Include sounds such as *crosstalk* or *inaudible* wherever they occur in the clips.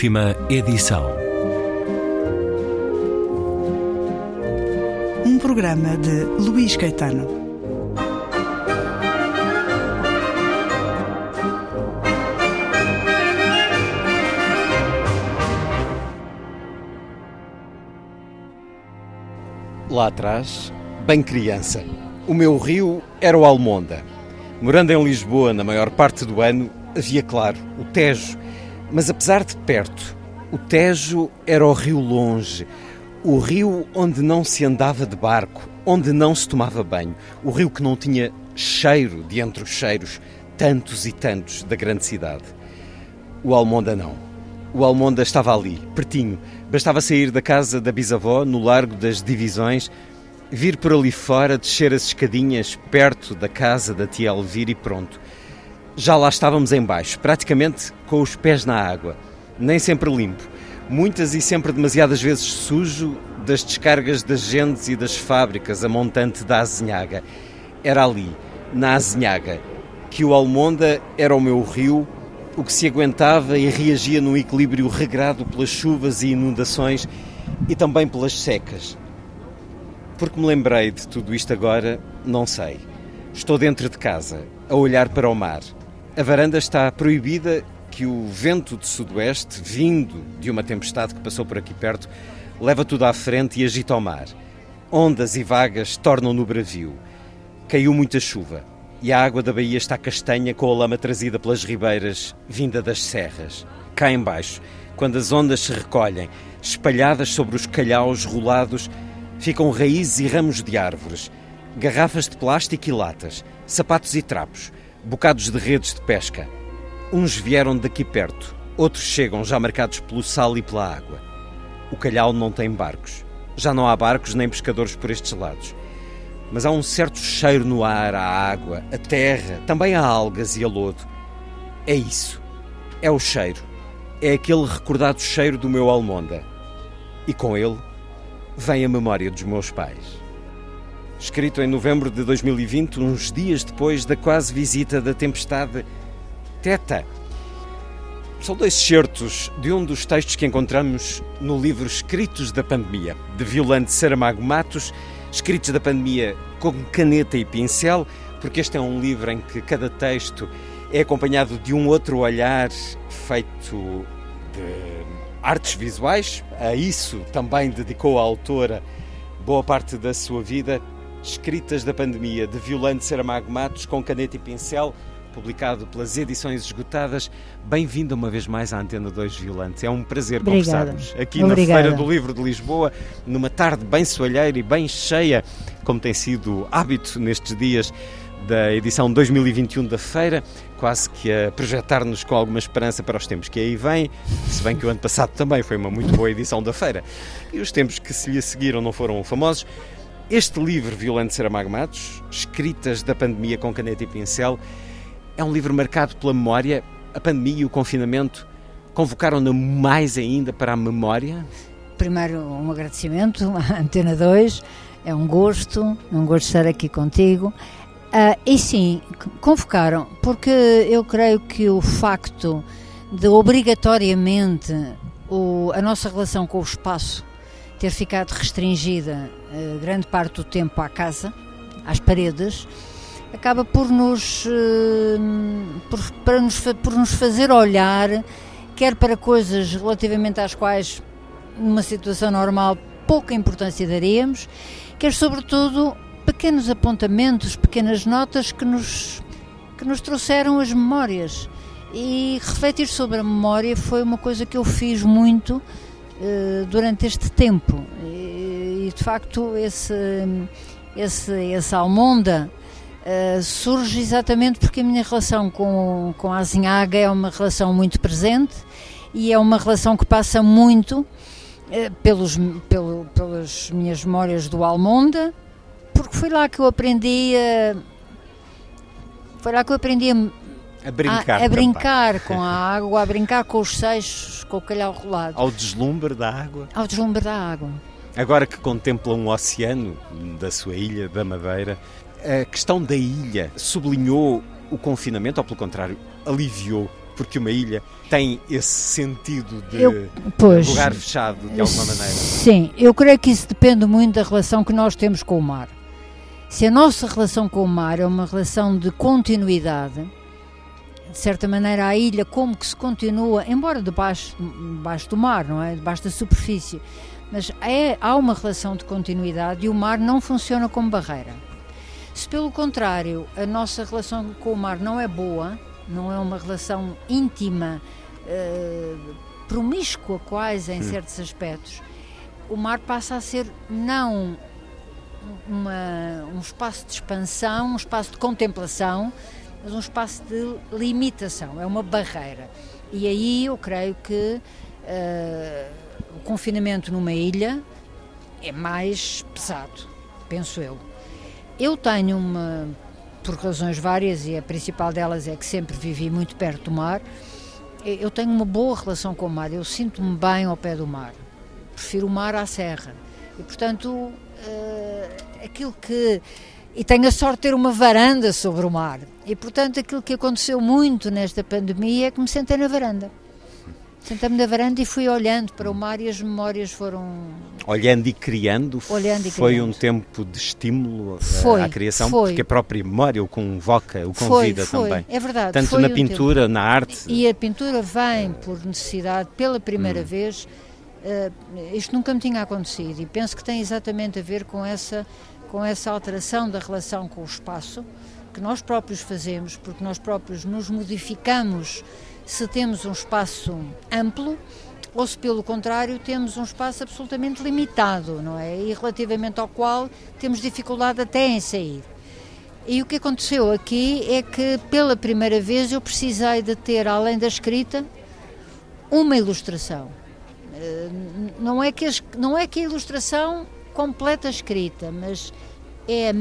Última edição. Um programa de Luís Caetano. Lá atrás, bem criança, o meu rio era o Almonda. Morando em Lisboa na maior parte do ano, havia, claro, o Tejo. Mas apesar de perto, o Tejo era o rio longe, o rio onde não se andava de barco, onde não se tomava banho, o rio que não tinha cheiro de entre os cheiros, tantos e tantos da grande cidade. O Almonda não. O Almonda estava ali, pertinho. Bastava sair da casa da bisavó, no Largo das Divisões, vir por ali fora, descer as escadinhas perto da casa da tia Elvira e pronto. Já lá estávamos embaixo, praticamente com os pés na água. Nem sempre limpo. Muitas e sempre demasiadas vezes sujo das descargas das gentes e das fábricas a montante da Azinhaga. Era ali, na Azinhaga, que o Almonda era o meu rio, o que se aguentava e reagia num equilíbrio regrado pelas chuvas e inundações e também pelas secas. Porque me lembrei de tudo isto agora, não sei. Estou dentro de casa, a olhar para o mar. A varanda está proibida que o vento de sudoeste, vindo de uma tempestade que passou por aqui perto, leva tudo à frente e agita o mar. Ondas e vagas tornam no bravio. Caiu muita chuva e a água da baía está castanha com a lama trazida pelas ribeiras, vinda das serras. Cá embaixo, quando as ondas se recolhem, espalhadas sobre os calhaus rolados, ficam raízes e ramos de árvores, garrafas de plástico e latas, sapatos e trapos, bocados de redes de pesca. Uns vieram daqui perto, outros chegam já marcados pelo sal e pela água. O calhau não tem barcos. Já não há barcos nem pescadores por estes lados. Mas há um certo cheiro no ar, a água, a terra, também há algas e a lodo. É isso. É o cheiro. É aquele recordado cheiro do meu almonda. E com ele vem a memória dos meus pais. Escrito em novembro de 2020, uns dias depois da quase visita da tempestade Teta. São dois certos de um dos textos que encontramos no livro Escritos da Pandemia, de Violante Saramago Matos, Escritos da Pandemia com caneta e pincel, porque este é um livro em que cada texto é acompanhado de um outro olhar feito de artes visuais. A isso também dedicou a autora boa parte da sua vida. Escritas da Pandemia, de Violante Saramago Matos, com caneta e pincel, publicado pelas edições esgotadas. Bem-vindo uma vez mais à Antena 2 Violante. É um prazer Obrigada. conversarmos aqui Obrigada. na Feira do Livro de Lisboa, numa tarde bem soalheira e bem cheia, como tem sido hábito nestes dias da edição 2021 da feira, quase que a projetar-nos com alguma esperança para os tempos que aí vêm, se bem que o ano passado também foi uma muito boa edição da feira. E os tempos que se lhe seguiram não foram famosos. Este livro, Violante Saramago Matos, Escritas da Pandemia com Caneta e Pincel, é um livro marcado pela memória. A pandemia e o confinamento convocaram-na mais ainda para a memória. Primeiro, um agradecimento à Antena 2. É um gosto, um gosto estar aqui contigo. Ah, e sim, convocaram, porque eu creio que o facto de obrigatoriamente o- a nossa relação com o espaço ter ficado restringida eh, grande parte do tempo à casa, às paredes, acaba por nos, eh, por, para nos, por nos fazer olhar, quer para coisas relativamente às quais, numa situação normal, pouca importância daríamos, quer sobretudo pequenos apontamentos, pequenas notas que nos, que nos trouxeram as memórias. E refletir sobre a memória foi uma coisa que eu fiz muito durante este tempo. E, e, de facto, esse, esse, esse Almonda eh, surge exatamente porque a minha relação com, com a Azinhaga é uma relação muito presente e é uma relação que passa muito eh, pelos, pelo, pelas minhas memórias do Almonda, porque foi lá que eu aprendi a. Foi lá que eu aprendi a, A brincar. a, a também. brincar com a água, a brincar com os seixos, com o calhau rolado, Ao deslumbre da água. ao deslumbre da água. Agora que contempla um oceano da sua ilha, da Madeira, a questão da ilha sublinhou o confinamento ou, pelo contrário, aliviou? porque uma ilha tem esse sentido de Eu- pois. lugar fechado, de alguma maneira. Sim, eu creio que isso depende muito da relação que nós temos com o mar. Se a nossa relação com o mar é uma relação de continuidade, de certa maneira a ilha como que se continua, embora debaixo, debaixo do mar, não é? Debaixo da superfície, mas é, há uma relação de continuidade e o mar não funciona como barreira. Se pelo contrário a nossa relação com o mar não é boa, não é uma relação íntima, eh, promíscua quase em certos aspectos, o mar passa a ser não uma- um espaço de expansão, um espaço de contemplação, mas um espaço de limitação, é uma barreira. E aí eu creio que eh, o confinamento numa ilha é mais pesado, penso eu. Eu tenho uma, por razões várias, e a principal delas é que sempre vivi muito perto do mar, eu tenho uma boa relação com o mar, eu sinto-me bem ao pé do mar. Prefiro o mar à serra. E, portanto, eh, aquilo que. E tenho a sorte de ter uma varanda sobre o mar. E, portanto, aquilo que aconteceu muito nesta pandemia é que me sentei na varanda. Sentei-me na varanda e fui olhando para o mar e as memórias foram. Olhando e criando, Olhando e foi criando. um tempo de estímulo eh, Foi, à criação, foi. porque a própria memória o convoca, o convida foi, também. é verdade. Tanto na um tempo. pintura, na arte. E a pintura vem por necessidade, pela Hum. primeira vez. eh, isto nunca me tinha acontecido e penso que tem exatamente a ver com essa, com essa alteração da relação com o espaço que nós próprios fazemos, porque nós próprios nos modificamos se temos um espaço amplo ou se pelo contrário temos um espaço absolutamente limitado, não é? E relativamente ao qual temos dificuldade até em sair. E o que aconteceu aqui é que pela primeira vez eu precisei de ter, além da escrita, uma ilustração. Eh, Não é que, as- não é que a ilustração completa escrita, mas é,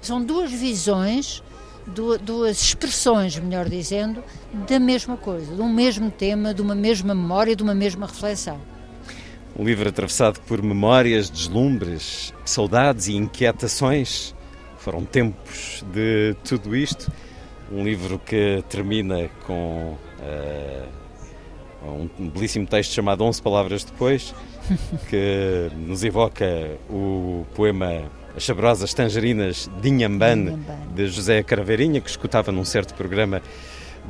são duas visões, du- duas expressões, melhor dizendo, da mesma coisa, de um mesmo tema, de uma mesma memória, de uma mesma reflexão. Um livro atravessado por memórias, deslumbres, saudades e inquietações. Foram tempos de tudo isto. Um livro que termina com eh, um belíssimo texto chamado 11 Palavras Depois, *laughs* que nos evoca o poema As Saborosas Tangerinas de Inhambane, de José Caraveirinha, que escutava num certo programa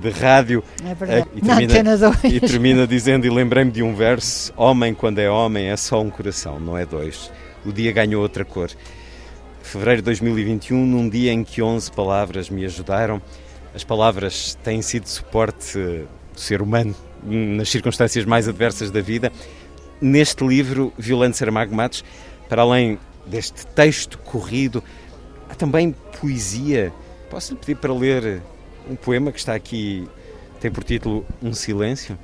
de rádio. É verdade. Eh, e Na Antena 2. e termina dizendo, e lembrei-me de um verso: Homem, quando é homem, é só um coração, não é dois. O dia ganhou outra cor. Fevereiro de 2021, num dia em que 11 palavras me ajudaram. As palavras têm sido suporte do ser humano nas circunstâncias mais adversas da vida. Neste livro, Violante Saramago Matos, para além deste texto corrido, há também poesia. Posso lhe pedir para ler um poema que está aqui, tem por título Um Silêncio?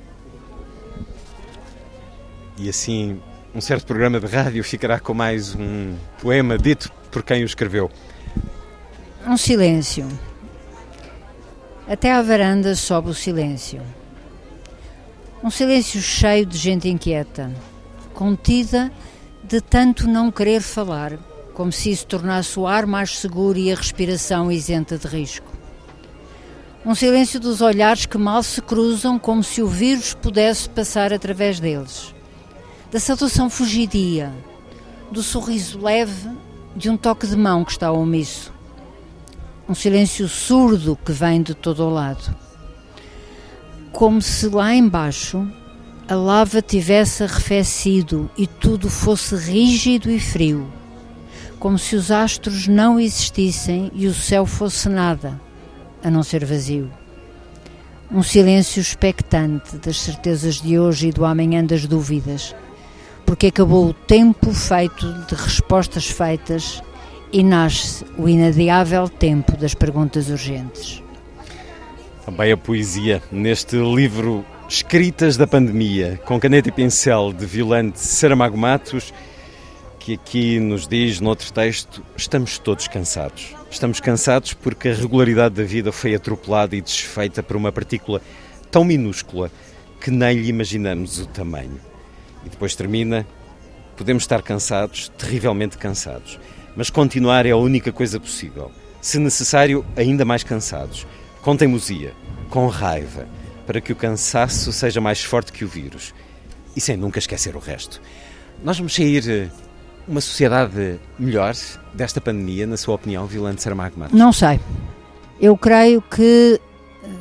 E assim, um certo programa de rádio ficará com mais um poema dito por quem o escreveu. Um silêncio. Até à varanda sobe o silêncio. Um silêncio cheio de gente inquieta, contida de tanto não querer falar, como se isso tornasse o ar mais seguro e a respiração isenta de risco. Um silêncio dos olhares que mal se cruzam, como se o vírus pudesse passar através deles. Da saudação fugidia, do sorriso leve de um toque de mão que está omisso. Um silêncio surdo que vem de todo o lado. Como se lá embaixo a lava tivesse arrefecido e tudo fosse rígido e frio. Como se os astros não existissem e o céu fosse nada, a não ser vazio. Um silêncio expectante das certezas de hoje e do amanhã das dúvidas, porque acabou o tempo feito de respostas feitas e nasce o inadiável tempo das perguntas urgentes. Também a poesia neste livro Escritas da Pandemia, com caneta e pincel de Violante Saramago Matos, que aqui nos diz, noutro texto, estamos todos cansados. Estamos cansados porque a regularidade da vida foi atropelada e desfeita por uma partícula tão minúscula que nem lhe imaginamos o tamanho. E depois termina, podemos estar cansados, terrivelmente cansados, mas continuar é a única coisa possível. Se necessário, ainda mais cansados, com teimosia, com raiva, para que o cansaço seja mais forte que o vírus. E sem nunca esquecer o resto. Nós vamos sair eh, uma sociedade melhor desta pandemia, na sua opinião, Vilante Saramago Matos? Não sei. Eu creio que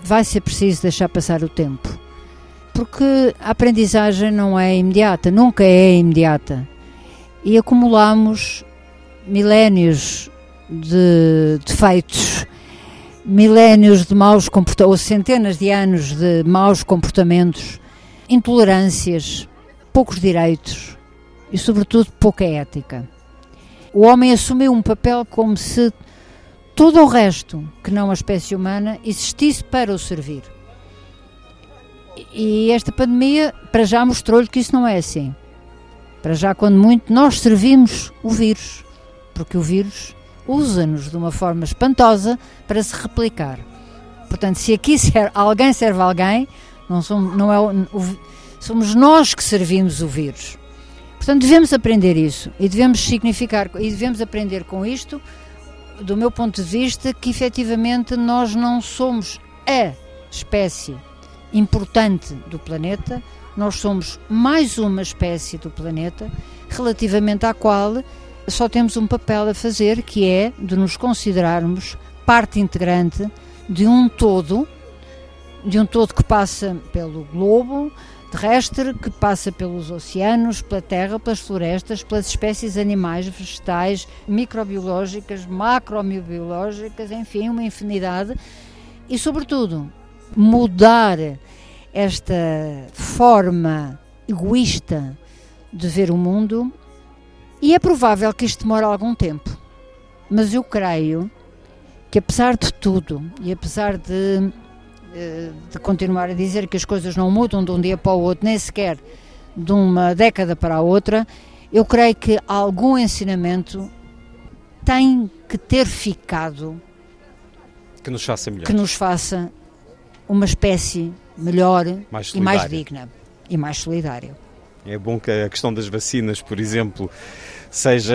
vai ser preciso deixar passar o tempo. Porque a aprendizagem não é imediata, nunca é imediata. E acumulamos milénios de defeitos, milénios de maus comportamentos, ou centenas de anos de maus comportamentos, intolerâncias, poucos direitos e, sobretudo, pouca ética. O homem assumiu um papel como se todo o resto, que não a espécie humana, existisse para o servir. E esta pandemia, para já, mostrou-lhe que isso não é assim. Para já, quando muito, nós servimos o vírus, porque o vírus usa-nos de uma forma espantosa para se replicar. Portanto, se aqui *laughs* alguém serve alguém, não, somos, não é o, somos nós que servimos o vírus. Portanto, devemos aprender isso e devemos significar e devemos aprender com isto, do meu ponto de vista, que efetivamente nós não somos a espécie importante do planeta, nós somos mais uma espécie do planeta relativamente à qual só temos um papel a fazer, que é de nos considerarmos parte integrante de um todo, de um todo que passa pelo globo terrestre, que passa pelos oceanos, pela terra, pelas florestas, pelas espécies animais, vegetais, microbiológicas, macrobiológicas, enfim, uma infinidade. E, sobretudo, mudar esta forma egoísta de ver o mundo e é provável que isto demore algum tempo, mas eu creio que apesar de tudo e apesar de, eh, de continuar a dizer que as coisas não mudam de um dia para o outro, nem sequer de uma década para a outra, eu creio que algum ensinamento tem que ter ficado que nos faça melhor. Que nos faça uma espécie melhor mais e mais digna e mais solidária. É bom que a questão das vacinas, por exemplo, seja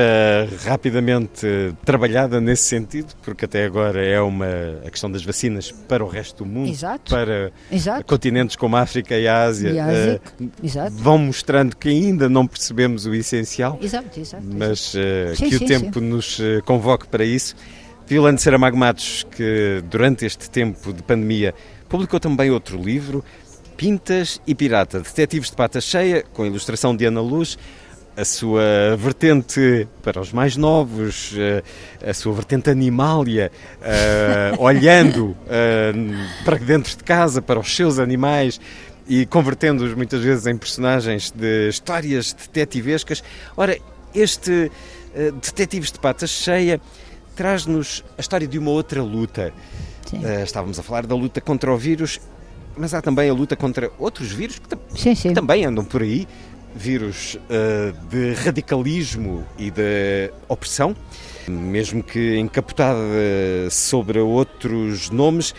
rapidamente trabalhada nesse sentido, porque até agora é uma a questão das vacinas para o resto do mundo, Exato. para Exato. continentes como a África e a Ásia, e a Ásia. Uh, vão mostrando que ainda não percebemos o essencial, exato, exato, mas uh, sim, que sim, o tempo sim. nos eh, convoque para isso. Violante Saramago Matos, que durante este tempo de pandemia publicou também outro livro, Pintas e Pirata, Detetives de Pata Cheia, com ilustração de Ana Luz, a sua vertente para os mais novos, eh, a sua vertente animália, uh, *laughs* olhando uh, para dentro de casa, para os seus animais e convertendo-os muitas vezes em personagens de histórias detetivescas. Ora, este uh, Detetives de Pata Cheia traz-nos a história de uma outra luta. estávamos a falar da luta contra o vírus mas há também a luta contra outros vírus que, sim, sim. que também andam por aí vírus uh, de radicalismo e de opressão, mesmo que encapotada sobre outros nomes.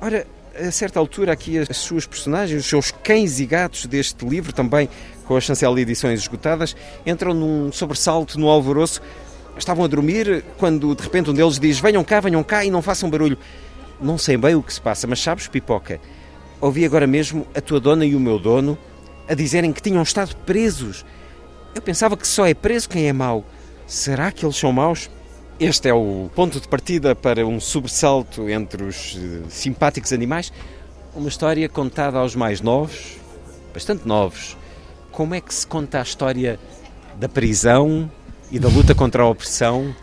Ora, a certa altura, aqui as suas personagens, os seus cães e gatos deste livro, também com as chancela edições esgotadas, entram num sobressalto, num alvoroço. Estavam a dormir quando de repente um deles diz: Venham cá, venham cá e não façam barulho. Não sei bem o que se passa, mas sabes, Pipoca, ouvi agora mesmo a tua dona e o meu dono a dizerem que tinham estado presos. Eu pensava que só é preso quem é mau. Será que eles são maus? Este é o ponto de partida para um sobressalto entre os uh, simpáticos animais. Uma história contada aos mais novos, bastante novos. Como é que se conta a história da prisão e da luta contra a opressão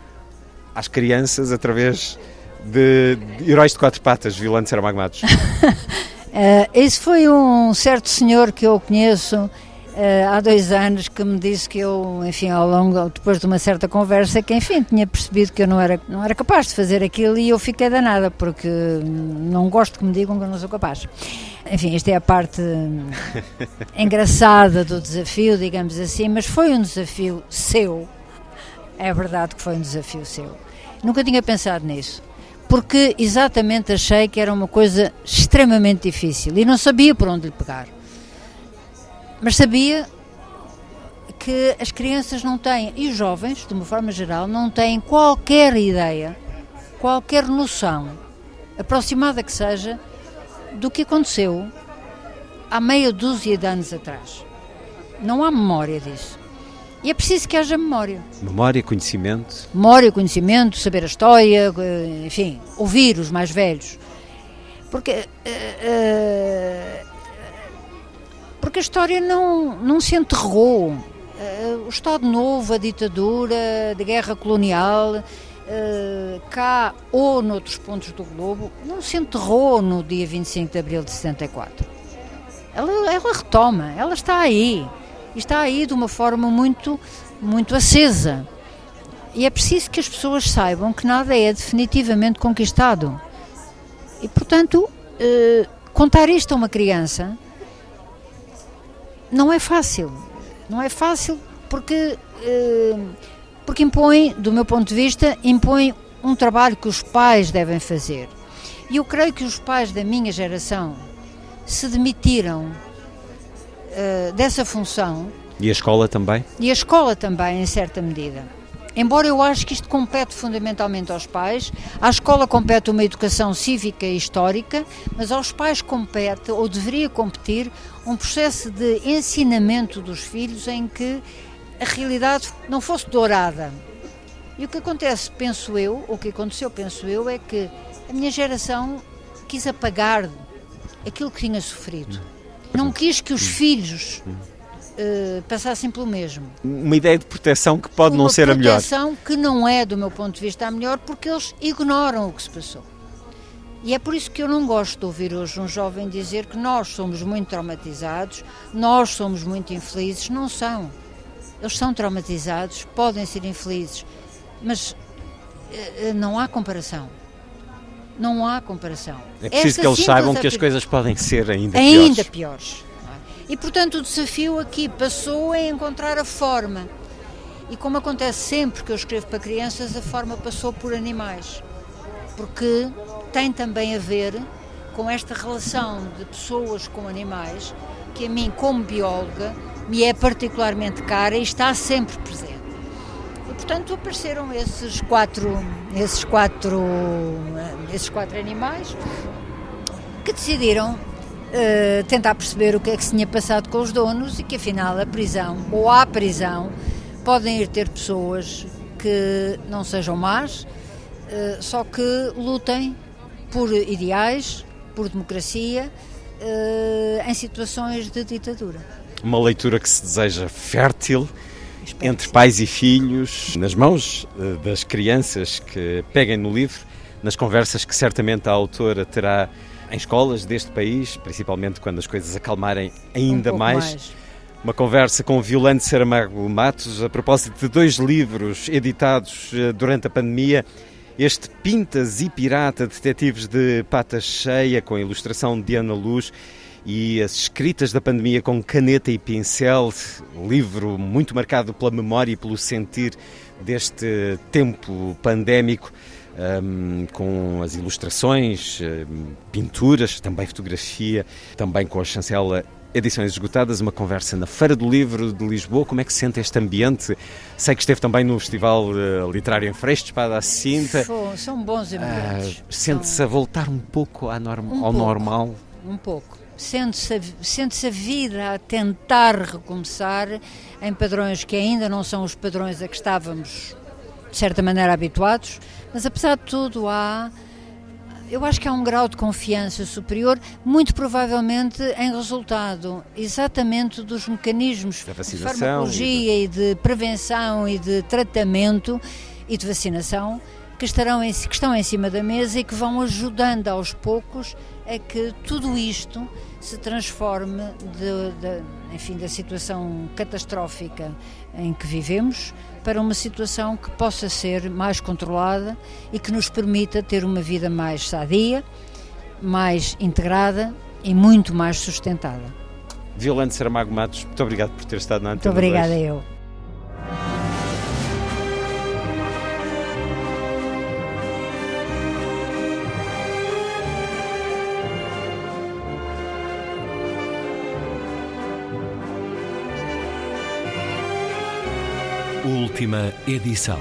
às crianças através de, heróis de quatro patas, violantes aramagmados? *laughs* Uh, esse foi um certo senhor que eu conheço uh, há dois anos que me disse que eu, enfim, ao longo, depois de uma certa conversa, que enfim, tinha percebido que eu não era, não era capaz de fazer aquilo e eu fiquei danada, porque não gosto que me digam que eu não sou capaz. Enfim, esta é a parte *laughs* engraçada do desafio, digamos assim, mas foi um desafio seu. É verdade que foi um desafio seu. Nunca tinha pensado nisso porque exatamente achei que era uma coisa extremamente difícil e não sabia por onde lhe pegar. Mas sabia que as crianças não têm, e os jovens, de uma forma geral, não têm qualquer ideia, qualquer noção, aproximada que seja, do que aconteceu há meia dúzia de anos atrás. Não há memória disso. E é preciso que haja memória. Memória, conhecimento. Memória, conhecimento, saber a história, eh, enfim, ouvir os mais velhos. Porque, uh, uh, porque a história não, não se enterrou. Uh, o Estado Novo, a ditadura, a guerra colonial, cá ou noutros pontos do globo, não se enterrou no dia 25 de abril de 74. Ela, ela retoma, ela está aí está aí de uma forma muito, muito acesa. E é preciso que as pessoas saibam que nada é definitivamente conquistado. E, portanto, eh, contar isto a uma criança não é fácil. Não é fácil porque, eh, porque impõe, do meu ponto de vista, impõe um trabalho que os pais devem fazer. E eu creio que os pais da minha geração se demitiram uh, dessa função. E a escola também? E a escola também, em certa medida. Embora eu acho que isto compete fundamentalmente aos pais, à escola compete uma educação cívica e histórica, mas aos pais compete, ou deveria competir, um processo de ensinamento dos filhos em que a realidade não fosse dourada. E o que acontece, penso eu, o que aconteceu, penso eu, é que a minha geração quis apagar aquilo que tinha sofrido. Não quis que os filhos uh, passassem pelo mesmo. Uma ideia de proteção que pode Uma não ser a melhor. Uma proteção que não é, do meu ponto de vista, a melhor, porque eles ignoram o que se passou. E é por isso que eu não gosto de ouvir hoje um jovem dizer que nós somos muito traumatizados, nós somos muito infelizes. Não são. Eles são traumatizados, podem ser infelizes, mas uh, não há comparação. Não há comparação. É preciso que eles saibam que as coisas podem ser ainda, ainda piores. piores. E portanto o desafio aqui passou a encontrar a forma. E como acontece sempre que eu escrevo para crianças, a forma passou por animais. Porque tem também a ver com esta relação de pessoas com animais, que a mim, como bióloga, me é particularmente cara e está sempre presente portanto apareceram esses quatro, esses quatro, esses quatro animais que decidiram uh, tentar perceber o que é que se tinha passado com os donos e que afinal a prisão ou a prisão podem ir ter pessoas que não sejam más, uh, só que lutem por ideais, por democracia, uh, em situações de ditadura. Uma leitura que se deseja fértil entre pais e filhos, nas mãos eh, das crianças que peguem no livro, nas conversas que certamente a autora terá em escolas deste país, principalmente quando as coisas acalmarem ainda um mais. mais. Uma conversa com Violante Saramago Matos a propósito de dois livros editados eh, durante a pandemia. Este Pintas e Pirata, Detetives de Pata Cheia, com a ilustração de Ana Luz, e as escritas da pandemia com caneta e pincel, livro muito marcado pela memória e pelo sentir deste tempo pandémico. Um, com as ilustrações, um, pinturas, também fotografia, também com a chancela Edições Esgotadas, uma conversa na Feira do Livro de Lisboa. Como é que se sente este ambiente? Sei que esteve também no Festival uh, Literário em Freixo, Espada à Cinta. São bons ambientes. Uh, Sente-se são... a voltar um pouco norm... um ao pouco, normal? Um pouco sente-se a, sente a vida a tentar recomeçar em padrões que ainda não são os padrões a que estávamos, de certa maneira, habituados, mas apesar de tudo há. Eu acho que há um grau de confiança superior, muito provavelmente em resultado exatamente dos mecanismos de farmacologia e de prevenção e de tratamento e de vacinação que, estarão em, que estão em cima da mesa e que vão ajudando aos poucos a que tudo isto se transforme de, de, enfim, da situação catastrófica em que vivemos para uma situação que possa ser mais controlada e que nos permita ter uma vida mais sadia, mais integrada e muito mais sustentada. Violante Saramago Matos, muito obrigado por ter estado na Antena Muito obrigada eu. Última edição.